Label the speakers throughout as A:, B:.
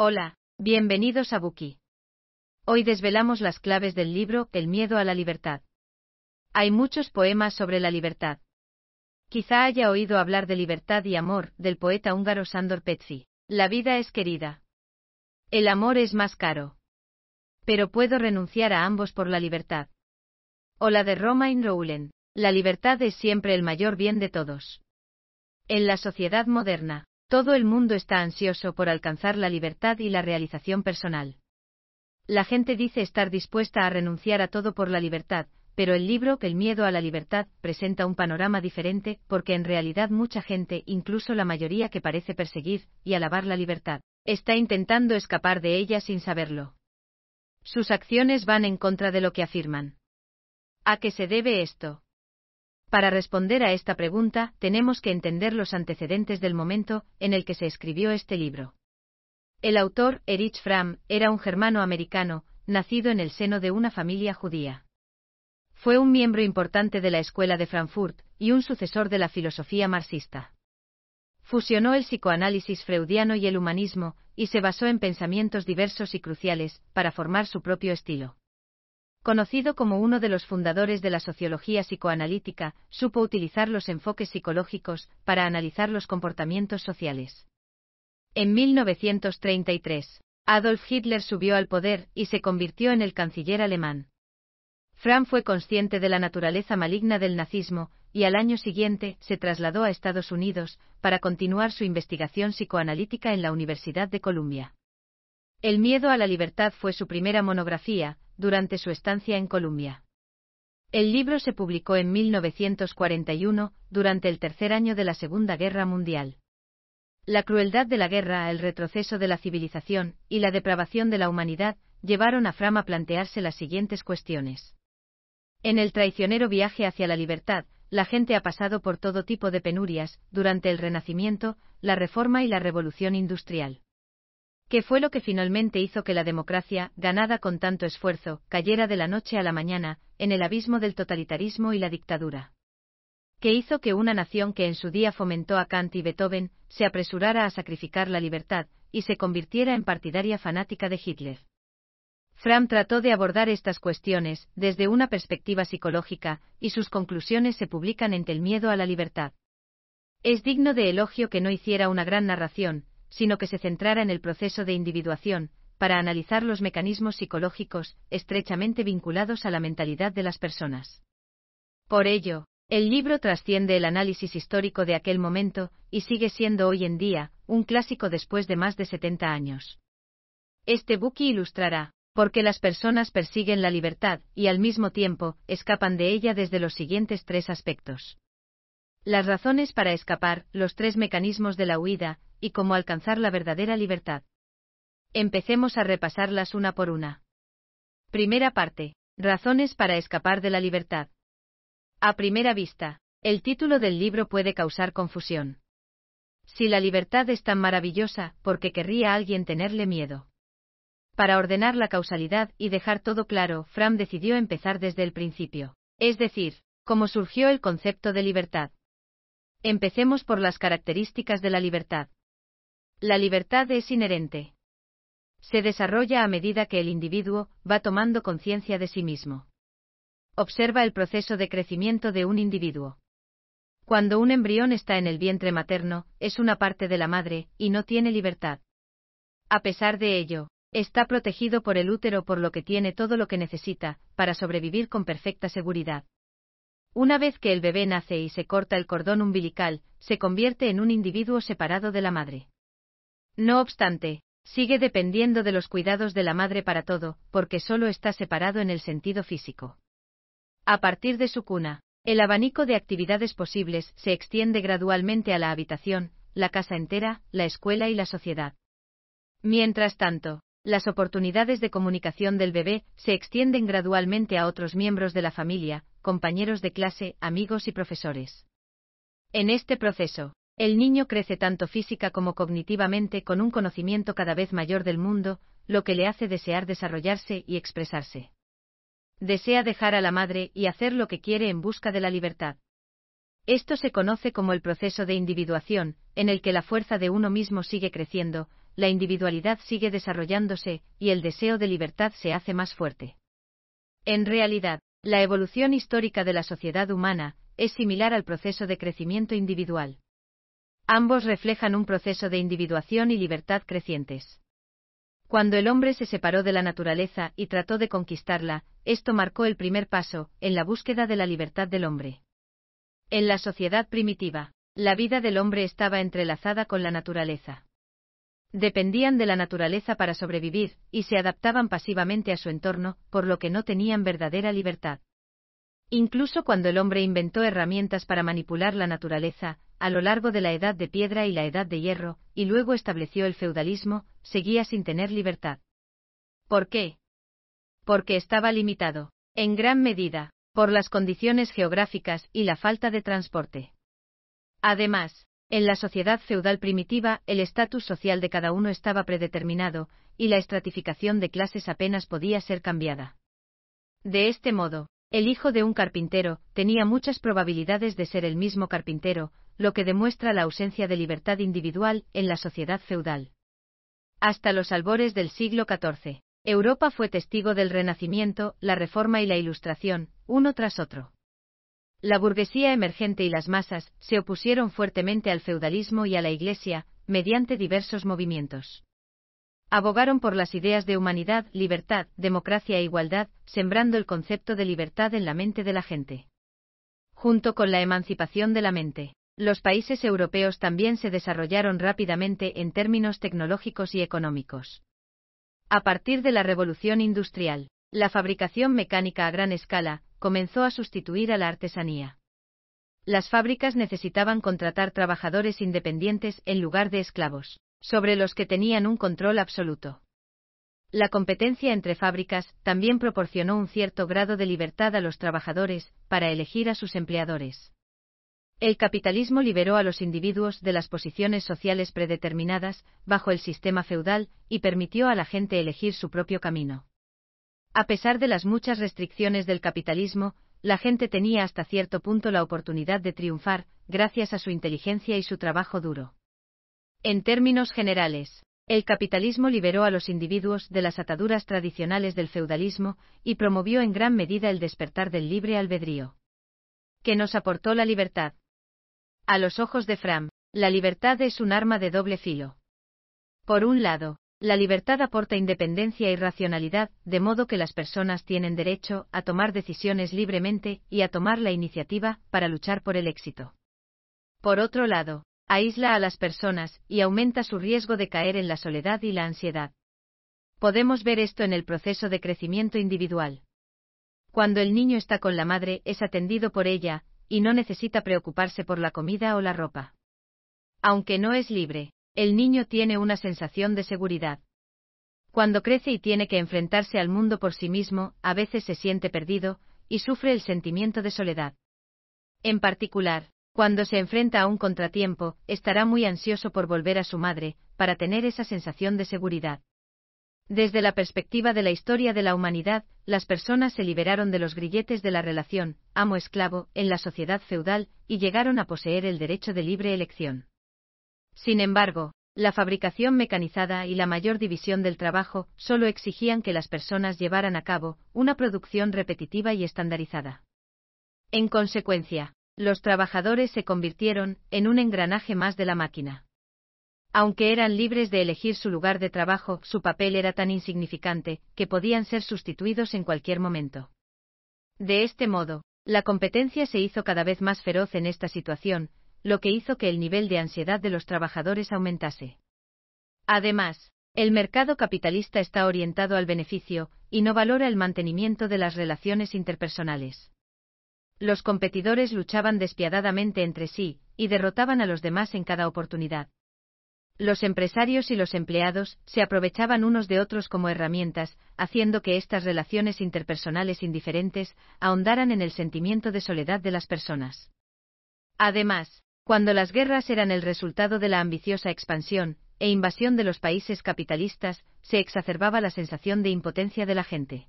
A: Hola, bienvenidos a Buki. Hoy desvelamos las claves del libro El miedo a la libertad. Hay muchos poemas sobre la libertad. Quizá haya oído hablar de libertad y amor del poeta húngaro Sándor Petzi. La vida es querida. El amor es más caro. Pero puedo renunciar a ambos por la libertad. O la de Romain Roulen. La libertad es siempre el mayor bien de todos. En la sociedad moderna, todo el mundo está ansioso por alcanzar la libertad y la realización personal. La gente dice estar dispuesta a renunciar a todo por la libertad, pero el libro El miedo a la libertad presenta un panorama diferente porque en realidad mucha gente, incluso la mayoría que parece perseguir y alabar la libertad, está intentando escapar de ella sin saberlo. Sus acciones van en contra de lo que afirman. ¿A qué se debe esto? Para responder a esta pregunta, tenemos que entender los antecedentes del momento en el que se escribió este libro. El autor, Erich Fromm, era un germano americano, nacido en el seno de una familia judía. Fue un miembro importante de la Escuela de Frankfurt y un sucesor de la filosofía marxista. Fusionó el psicoanálisis freudiano y el humanismo, y se basó en pensamientos diversos y cruciales, para formar su propio estilo. Conocido como uno de los fundadores de la sociología psicoanalítica, supo utilizar los enfoques psicológicos para analizar los comportamientos sociales. En 1933, Adolf Hitler subió al poder y se convirtió en el canciller alemán. Fram fue consciente de la naturaleza maligna del nazismo, y al año siguiente se trasladó a Estados Unidos para continuar su investigación psicoanalítica en la Universidad de Columbia. El miedo a la libertad fue su primera monografía, durante su estancia en Columbia. El libro se publicó en 1941, durante el tercer año de la Segunda Guerra Mundial. La crueldad de la guerra, el retroceso de la civilización y la depravación de la humanidad llevaron a Fram a plantearse las siguientes cuestiones. En el traicionero viaje hacia la libertad, la gente ha pasado por todo tipo de penurias durante el Renacimiento, la Reforma y la Revolución Industrial. ¿Qué fue lo que finalmente hizo que la democracia, ganada con tanto esfuerzo, cayera de la noche a la mañana, en el abismo del totalitarismo y la dictadura? ¿Qué hizo que una nación que en su día fomentó a Kant y Beethoven, se apresurara a sacrificar la libertad, y se convirtiera en partidaria fanática de Hitler? Fram trató de abordar estas cuestiones desde una perspectiva psicológica, y sus conclusiones se publican en El miedo a la libertad. Es digno de elogio que no hiciera una gran narración, sino que se centrara en el proceso de individuación, para analizar los mecanismos psicológicos estrechamente vinculados a la mentalidad de las personas. Por ello, el libro trasciende el análisis histórico de aquel momento y sigue siendo hoy en día un clásico después de más de 70 años. Este buki ilustrará por qué las personas persiguen la libertad y al mismo tiempo escapan de ella desde los siguientes tres aspectos. Las razones para escapar, los tres mecanismos de la huida, y cómo alcanzar la verdadera libertad. Empecemos a repasarlas una por una. Primera parte. Razones para escapar de la libertad. A primera vista, el título del libro puede causar confusión. Si la libertad es tan maravillosa, ¿por qué querría alguien tenerle miedo? Para ordenar la causalidad y dejar todo claro, Fram decidió empezar desde el principio, es decir, cómo surgió el concepto de libertad. Empecemos por las características de la libertad. La libertad es inherente. Se desarrolla a medida que el individuo va tomando conciencia de sí mismo. Observa el proceso de crecimiento de un individuo. Cuando un embrión está en el vientre materno, es una parte de la madre, y no tiene libertad. A pesar de ello, está protegido por el útero por lo que tiene todo lo que necesita, para sobrevivir con perfecta seguridad. Una vez que el bebé nace y se corta el cordón umbilical, se convierte en un individuo separado de la madre. No obstante, sigue dependiendo de los cuidados de la madre para todo, porque solo está separado en el sentido físico. A partir de su cuna, el abanico de actividades posibles se extiende gradualmente a la habitación, la casa entera, la escuela y la sociedad. Mientras tanto, las oportunidades de comunicación del bebé se extienden gradualmente a otros miembros de la familia, compañeros de clase, amigos y profesores. En este proceso, el niño crece tanto física como cognitivamente con un conocimiento cada vez mayor del mundo, lo que le hace desear desarrollarse y expresarse. Desea dejar a la madre y hacer lo que quiere en busca de la libertad. Esto se conoce como el proceso de individuación, en el que la fuerza de uno mismo sigue creciendo, la individualidad sigue desarrollándose y el deseo de libertad se hace más fuerte. En realidad, la evolución histórica de la sociedad humana es similar al proceso de crecimiento individual. Ambos reflejan un proceso de individuación y libertad crecientes. Cuando el hombre se separó de la naturaleza y trató de conquistarla, esto marcó el primer paso en la búsqueda de la libertad del hombre. En la sociedad primitiva, la vida del hombre estaba entrelazada con la naturaleza. Dependían de la naturaleza para sobrevivir, y se adaptaban pasivamente a su entorno, por lo que no tenían verdadera libertad. Incluso cuando el hombre inventó herramientas para manipular la naturaleza, a lo largo de la edad de piedra y la edad de hierro, y luego estableció el feudalismo, seguía sin tener libertad. ¿Por qué? Porque estaba limitado, en gran medida, por las condiciones geográficas y la falta de transporte. Además, en la sociedad feudal primitiva, el estatus social de cada uno estaba predeterminado, y la estratificación de clases apenas podía ser cambiada. De este modo, el hijo de un carpintero tenía muchas probabilidades de ser el mismo carpintero, lo que demuestra la ausencia de libertad individual en la sociedad feudal. Hasta los albores del siglo XIV, Europa fue testigo del Renacimiento, la Reforma y la Ilustración, uno tras otro. La burguesía emergente y las masas se opusieron fuertemente al feudalismo y a la Iglesia, mediante diversos movimientos. Abogaron por las ideas de humanidad, libertad, democracia e igualdad, sembrando el concepto de libertad en la mente de la gente. Junto con la emancipación de la mente, los países europeos también se desarrollaron rápidamente en términos tecnológicos y económicos. A partir de la revolución industrial, la fabricación mecánica a gran escala comenzó a sustituir a la artesanía. Las fábricas necesitaban contratar trabajadores independientes en lugar de esclavos sobre los que tenían un control absoluto. La competencia entre fábricas también proporcionó un cierto grado de libertad a los trabajadores para elegir a sus empleadores. El capitalismo liberó a los individuos de las posiciones sociales predeterminadas bajo el sistema feudal y permitió a la gente elegir su propio camino. A pesar de las muchas restricciones del capitalismo, la gente tenía hasta cierto punto la oportunidad de triunfar, gracias a su inteligencia y su trabajo duro. En términos generales, el capitalismo liberó a los individuos de las ataduras tradicionales del feudalismo y promovió en gran medida el despertar del libre albedrío. Que nos aportó la libertad. A los ojos de Fram, la libertad es un arma de doble filo. Por un lado, la libertad aporta independencia y racionalidad, de modo que las personas tienen derecho a tomar decisiones libremente y a tomar la iniciativa para luchar por el éxito. Por otro lado, aísla a las personas y aumenta su riesgo de caer en la soledad y la ansiedad. Podemos ver esto en el proceso de crecimiento individual. Cuando el niño está con la madre es atendido por ella, y no necesita preocuparse por la comida o la ropa. Aunque no es libre, el niño tiene una sensación de seguridad. Cuando crece y tiene que enfrentarse al mundo por sí mismo, a veces se siente perdido, y sufre el sentimiento de soledad. En particular, cuando se enfrenta a un contratiempo, estará muy ansioso por volver a su madre, para tener esa sensación de seguridad. Desde la perspectiva de la historia de la humanidad, las personas se liberaron de los grilletes de la relación amo-esclavo en la sociedad feudal y llegaron a poseer el derecho de libre elección. Sin embargo, la fabricación mecanizada y la mayor división del trabajo solo exigían que las personas llevaran a cabo una producción repetitiva y estandarizada. En consecuencia, los trabajadores se convirtieron en un engranaje más de la máquina. Aunque eran libres de elegir su lugar de trabajo, su papel era tan insignificante que podían ser sustituidos en cualquier momento. De este modo, la competencia se hizo cada vez más feroz en esta situación, lo que hizo que el nivel de ansiedad de los trabajadores aumentase. Además, el mercado capitalista está orientado al beneficio, y no valora el mantenimiento de las relaciones interpersonales. Los competidores luchaban despiadadamente entre sí, y derrotaban a los demás en cada oportunidad. Los empresarios y los empleados se aprovechaban unos de otros como herramientas, haciendo que estas relaciones interpersonales indiferentes ahondaran en el sentimiento de soledad de las personas. Además, cuando las guerras eran el resultado de la ambiciosa expansión e invasión de los países capitalistas, se exacerbaba la sensación de impotencia de la gente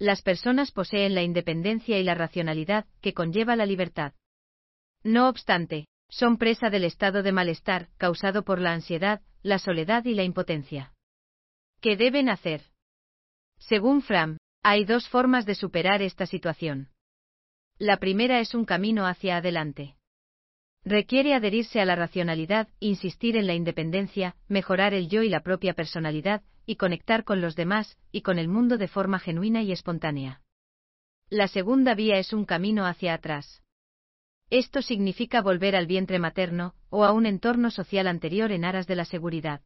A: las personas poseen la independencia y la racionalidad que conlleva la libertad. No obstante, son presa del estado de malestar causado por la ansiedad, la soledad y la impotencia. ¿Qué deben hacer? Según Fram, hay dos formas de superar esta situación. La primera es un camino hacia adelante. Requiere adherirse a la racionalidad, insistir en la independencia, mejorar el yo y la propia personalidad, y conectar con los demás, y con el mundo de forma genuina y espontánea. La segunda vía es un camino hacia atrás. Esto significa volver al vientre materno, o a un entorno social anterior en aras de la seguridad.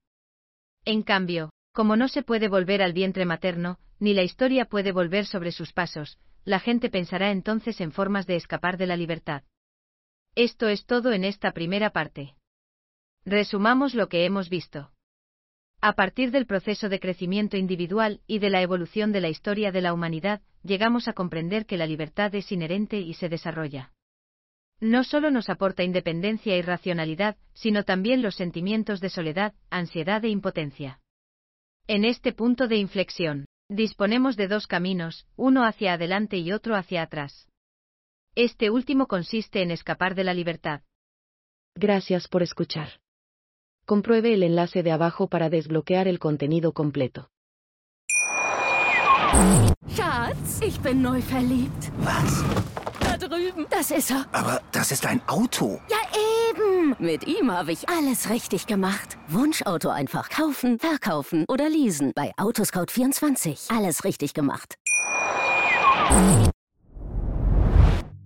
A: En cambio, como no se puede volver al vientre materno, ni la historia puede volver sobre sus pasos, la gente pensará entonces en formas de escapar de la libertad. Esto es todo en esta primera parte. Resumamos lo que hemos visto. A partir del proceso de crecimiento individual y de la evolución de la historia de la humanidad, llegamos a comprender que la libertad es inherente y se desarrolla. No solo nos aporta independencia y racionalidad, sino también los sentimientos de soledad, ansiedad e impotencia. En este punto de inflexión, disponemos de dos caminos, uno hacia adelante y otro hacia atrás. Este último consiste en escapar de la libertad.
B: Gracias por escuchar. Compruebe el enlace de abajo para desbloquear el contenido completo.
C: Schatz, ich bin neu verliebt.
D: Was?
C: Da drüben. Das ist er.
D: Aber das ist ein Auto.
C: Ja, eben. Mit ihm habe ich alles richtig gemacht. Wunschauto einfach kaufen, verkaufen oder leasen. Bei Autoscout24. Alles richtig gemacht.